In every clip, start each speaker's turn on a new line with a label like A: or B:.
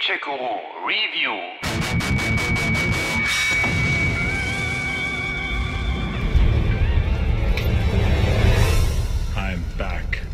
A: Tchekuru Review.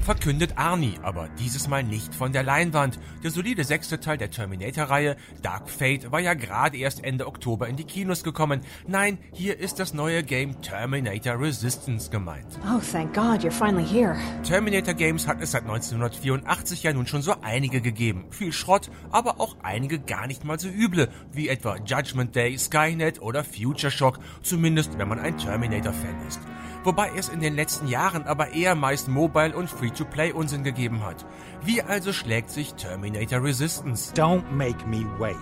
B: Verkündet Arnie, aber dieses Mal nicht von der Leinwand. Der solide sechste Teil der Terminator-Reihe, Dark Fate, war ja gerade erst Ende Oktober in die Kinos gekommen. Nein, hier ist das neue Game Terminator Resistance gemeint.
C: Oh, thank God you're finally here.
B: Terminator Games hat es seit 1984 ja nun schon so einige gegeben. Viel Schrott, aber auch einige gar nicht mal so üble, wie etwa Judgment Day, Skynet oder Future Shock, zumindest wenn man ein Terminator-Fan ist. Wobei es in den letzten Jahren aber eher meist Mobile und Free-to-Play-Unsinn gegeben hat. Wie also schlägt sich Terminator Resistance?
D: Don't make me wait.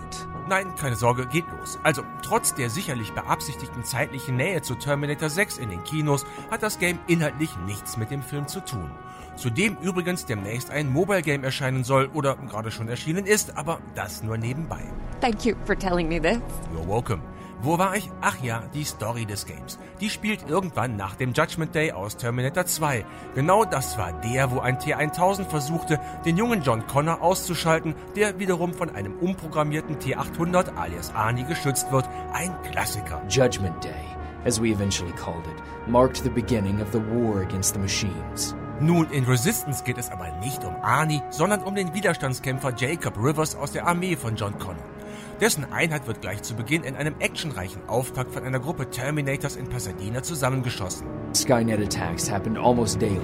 B: Nein, keine Sorge, geht los. Also, trotz der sicherlich beabsichtigten zeitlichen Nähe zu Terminator 6 in den Kinos hat das Game inhaltlich nichts mit dem Film zu tun. Zudem übrigens demnächst ein Mobile Game erscheinen soll oder gerade schon erschienen ist, aber das nur nebenbei.
C: Thank you for telling me this.
B: You're welcome. Wo war ich? Ach ja, die Story des Games. Die spielt irgendwann nach dem Judgment Day aus Terminator 2. Genau das war der, wo ein T-1000 versuchte, den jungen John Connor auszuschalten, der wiederum von einem umprogrammierten T-800 alias Arnie geschützt wird. Ein Klassiker.
E: Judgment Day, as we eventually called it, marked the beginning of the war against the machines.
B: Nun, in Resistance geht es aber nicht um Arnie, sondern um den Widerstandskämpfer Jacob Rivers aus der Armee von John Connor. Dessen Einheit wird gleich zu Beginn in einem actionreichen Auftakt von einer Gruppe Terminators in Pasadena zusammengeschossen.
E: Skynet attacks happened almost daily,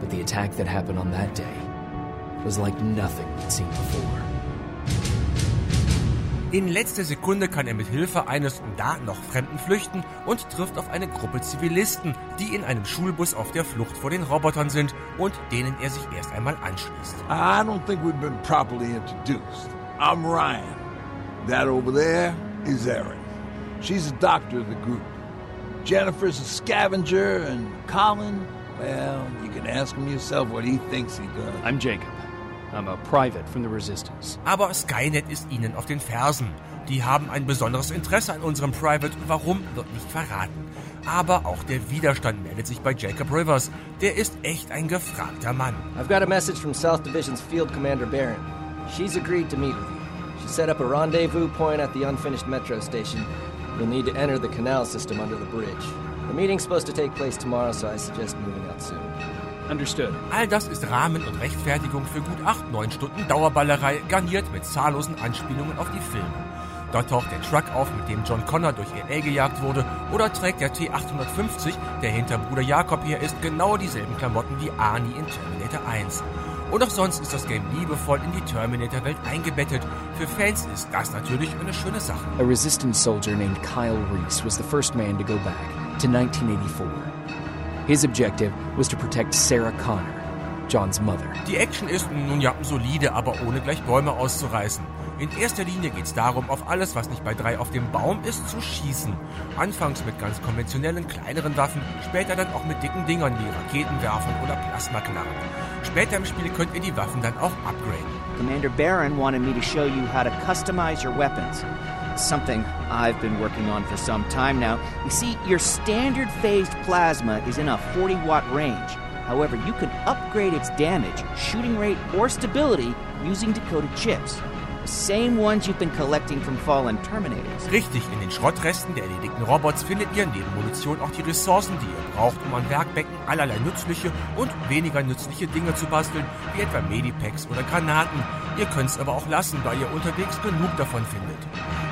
E: but the attack that happened on that day was like nothing we'd seen before.
B: In letzter Sekunde kann er mit Hilfe eines da noch Fremden flüchten und trifft auf eine Gruppe Zivilisten, die in einem Schulbus auf der Flucht vor den Robotern sind und denen er sich erst einmal anschließt.
F: I don't think we've been properly introduced. I'm Ryan. That over there is Erin. She's the doctor of the group. Jennifer's a scavenger, and Colin, well, you can ask him yourself what he thinks he does.
G: I'm Jacob. I'm a private from the Resistance.
B: Aber Skynet ist ihnen auf den Fersen. Die haben ein besonderes Interesse an unserem Private. Warum, wird nicht verraten. Aber auch der Widerstand meldet sich bei Jacob Rivers. Der ist echt ein gefragter Mann.
H: I've got a message from South Division's Field Commander Barron. She's agreed to meet with you. She set up a rendezvous point at the unfinished metro station. You'll need to enter the canal system under the bridge. The meeting's supposed to take place tomorrow, so I suggest moving out soon.
G: Understood.
B: All das ist Rahmen und Rechtfertigung für gut 8-9 Stunden Dauerballerei, garniert mit zahllosen Anspielungen auf die Filme. Dort taucht der Truck auf, mit dem John Connor durch L.A. gejagt wurde, oder trägt der T-850, der hinter Bruder Jakob her ist, genau dieselben Klamotten wie Arnie in Terminator 1. Und auch sonst ist das Game liebevoll in die Terminator-Welt eingebettet. Für Fans ist das natürlich eine schöne Sache.
E: A resistance soldier named Kyle Reese was the first man to go back to 1984. His objective was to protect Sarah Connor, John's mother.
B: Die Action ist nun ja solide, aber ohne gleich Bäume auszureißen. In erster Linie geht es darum, auf alles, was nicht bei drei auf dem Baum ist, zu schießen. Anfangs mit ganz konventionellen, kleineren Waffen, später dann auch mit dicken Dingern wie Raketenwerfern oder Plasmaknarren. Später im Spiel könnt ihr die Waffen dann auch upgraden.
I: Commander Barron wanted me to show you how to customize your weapons. Something I've been working on for some time now. You see, your standard phased plasma is in a 40 watt range. However, you can upgrade its damage, shooting rate, or stability using decoded chips. The same ones you've been collecting from fallen Terminators.
B: Richtig, in den Schrottresten der erledigten Robots findet ihr neben Munition auch die Ressourcen, die ihr braucht, um an Werkbecken allerlei nützliche und weniger nützliche Dinge zu basteln, wie etwa Medipacks oder Granaten. Ihr könnt es aber auch lassen, da ihr unterwegs genug davon findet.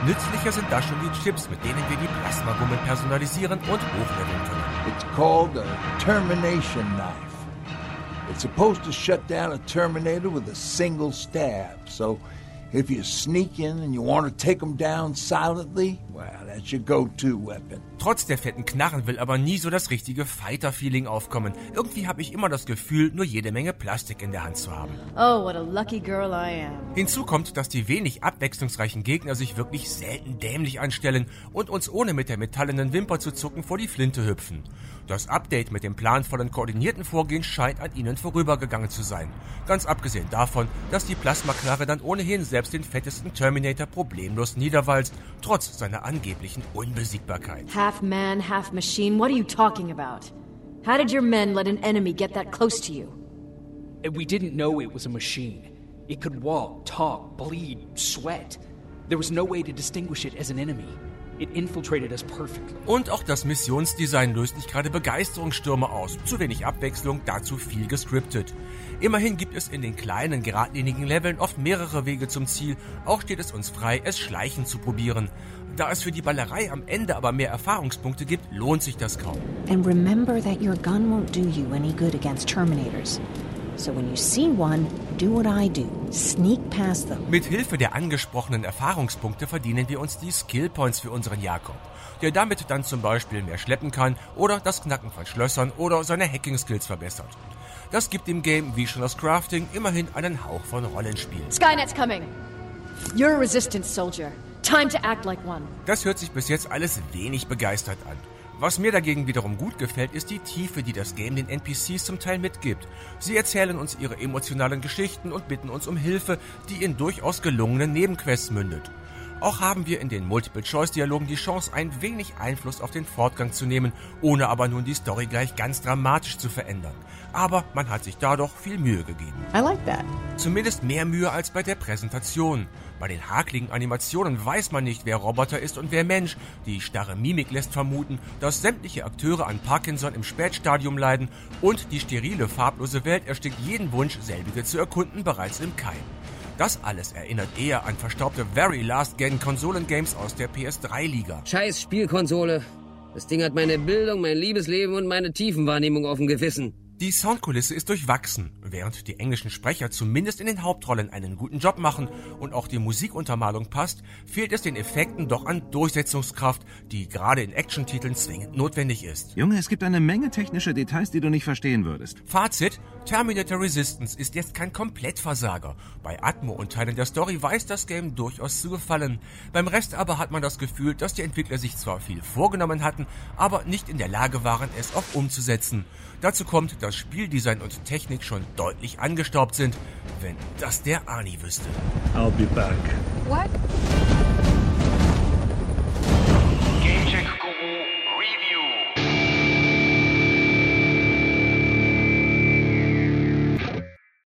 B: Nützlicher sind da schon die Chips, mit denen wir die Plasmagummel personalisieren und hochleveln können.
F: It's called a termination knife. It's supposed to shut down a Terminator with a single stab. So if you sneak in and you want to take them down silently, well, that's your go-to weapon.
B: Trotz der fetten Knarren will aber nie so das richtige Fighter-Feeling aufkommen. Irgendwie habe ich immer das Gefühl, nur jede Menge Plastik in der Hand zu haben.
C: Oh, what a lucky girl I am.
B: Hinzu kommt, dass die wenig abwechslungsreichen Gegner sich wirklich selten dämlich anstellen und uns ohne mit der metallenen Wimper zu zucken vor die Flinte hüpfen. Das Update mit dem planvollen koordinierten Vorgehen scheint an ihnen vorübergegangen zu sein. Ganz abgesehen davon, dass die Plasmaknarre dann ohnehin selbst den fettesten Terminator problemlos niederwalzt, trotz seiner angeblichen Unbesiegbarkeit.
C: Half man, half machine. What are you talking about? How did your men let an enemy get that close to you?
G: We didn't know it was a machine. It could walk, talk, bleed, sweat. There was no way to distinguish it as an enemy. It infiltrated us perfectly.
B: Und auch das Missionsdesign löst nicht gerade Begeisterungsstürme aus. Zu wenig Abwechslung, dazu viel gescriptet. Immerhin gibt es in den kleinen, geradlinigen Leveln oft mehrere Wege zum Ziel. Auch steht es uns frei, es schleichend zu probieren. Da es für die Ballerei am Ende aber mehr Erfahrungspunkte gibt, lohnt sich das kaum.
D: And remember that your gun won't do you any good against Terminators. So when you see one, do what I do. Sneak past them.
B: Mit Hilfe der angesprochenen Erfahrungspunkte verdienen wir uns die Skillpoints für unseren Jakob, der damit dann zum Beispiel mehr schleppen kann oder das Knacken von Schlössern oder seine Hacking-Skills verbessert. Das gibt dem Game wie schon das Crafting immerhin einen Hauch von Rollenspiel.
C: Skynet's coming. You're a resistance soldier. Time to act like one.
B: Das hört sich bis jetzt alles wenig begeistert an. Was mir dagegen wiederum gut gefällt, ist die Tiefe, die das Game den NPCs zum Teil mitgibt. Sie erzählen uns ihre emotionalen Geschichten und bitten uns um Hilfe, die in durchaus gelungenen Nebenquests mündet. Auch haben wir in den Multiple-Choice-Dialogen die Chance, ein wenig Einfluss auf den Fortgang zu nehmen, ohne aber nun die Story gleich ganz dramatisch zu verändern. Aber man hat sich da doch viel Mühe gegeben.
D: I like that.
B: Zumindest mehr Mühe als bei der Präsentation. Bei den hakligen Animationen weiß man nicht, wer Roboter ist und wer Mensch. Die starre Mimik lässt vermuten, dass sämtliche Akteure an Parkinson im Spätstadium leiden und die sterile, farblose Welt erstickt jeden Wunsch, selbige zu erkunden, bereits im Keim. Das alles erinnert eher an verstaubte Very Last Gen Konsolengames aus der PS3-Liga.
J: Scheiß Spielkonsole. Das Ding hat meine Bildung, mein Liebesleben und meine Tiefenwahrnehmung auf dem Gewissen.
B: Die Soundkulisse ist durchwachsen, während die englischen Sprecher zumindest in den Hauptrollen einen guten Job machen und auch die Musikuntermalung passt, fehlt es den Effekten doch an Durchsetzungskraft, die gerade in Actiontiteln zwingend notwendig ist.
K: Junge, es gibt eine Menge technischer Details, die du nicht verstehen würdest.
B: Fazit, Terminator Resistance ist jetzt kein Komplettversager. Bei Atmo und Teilen der Story weiß das Game durchaus zu gefallen. Beim Rest aber hat man das Gefühl, dass die Entwickler sich zwar viel vorgenommen hatten, aber nicht in der Lage waren, es auch umzusetzen. Dazu kommt, dass Spieldesign und Technik schon deutlich angestaubt sind. Wenn das der Arnie wüsste.
L: I'll be back.
C: What?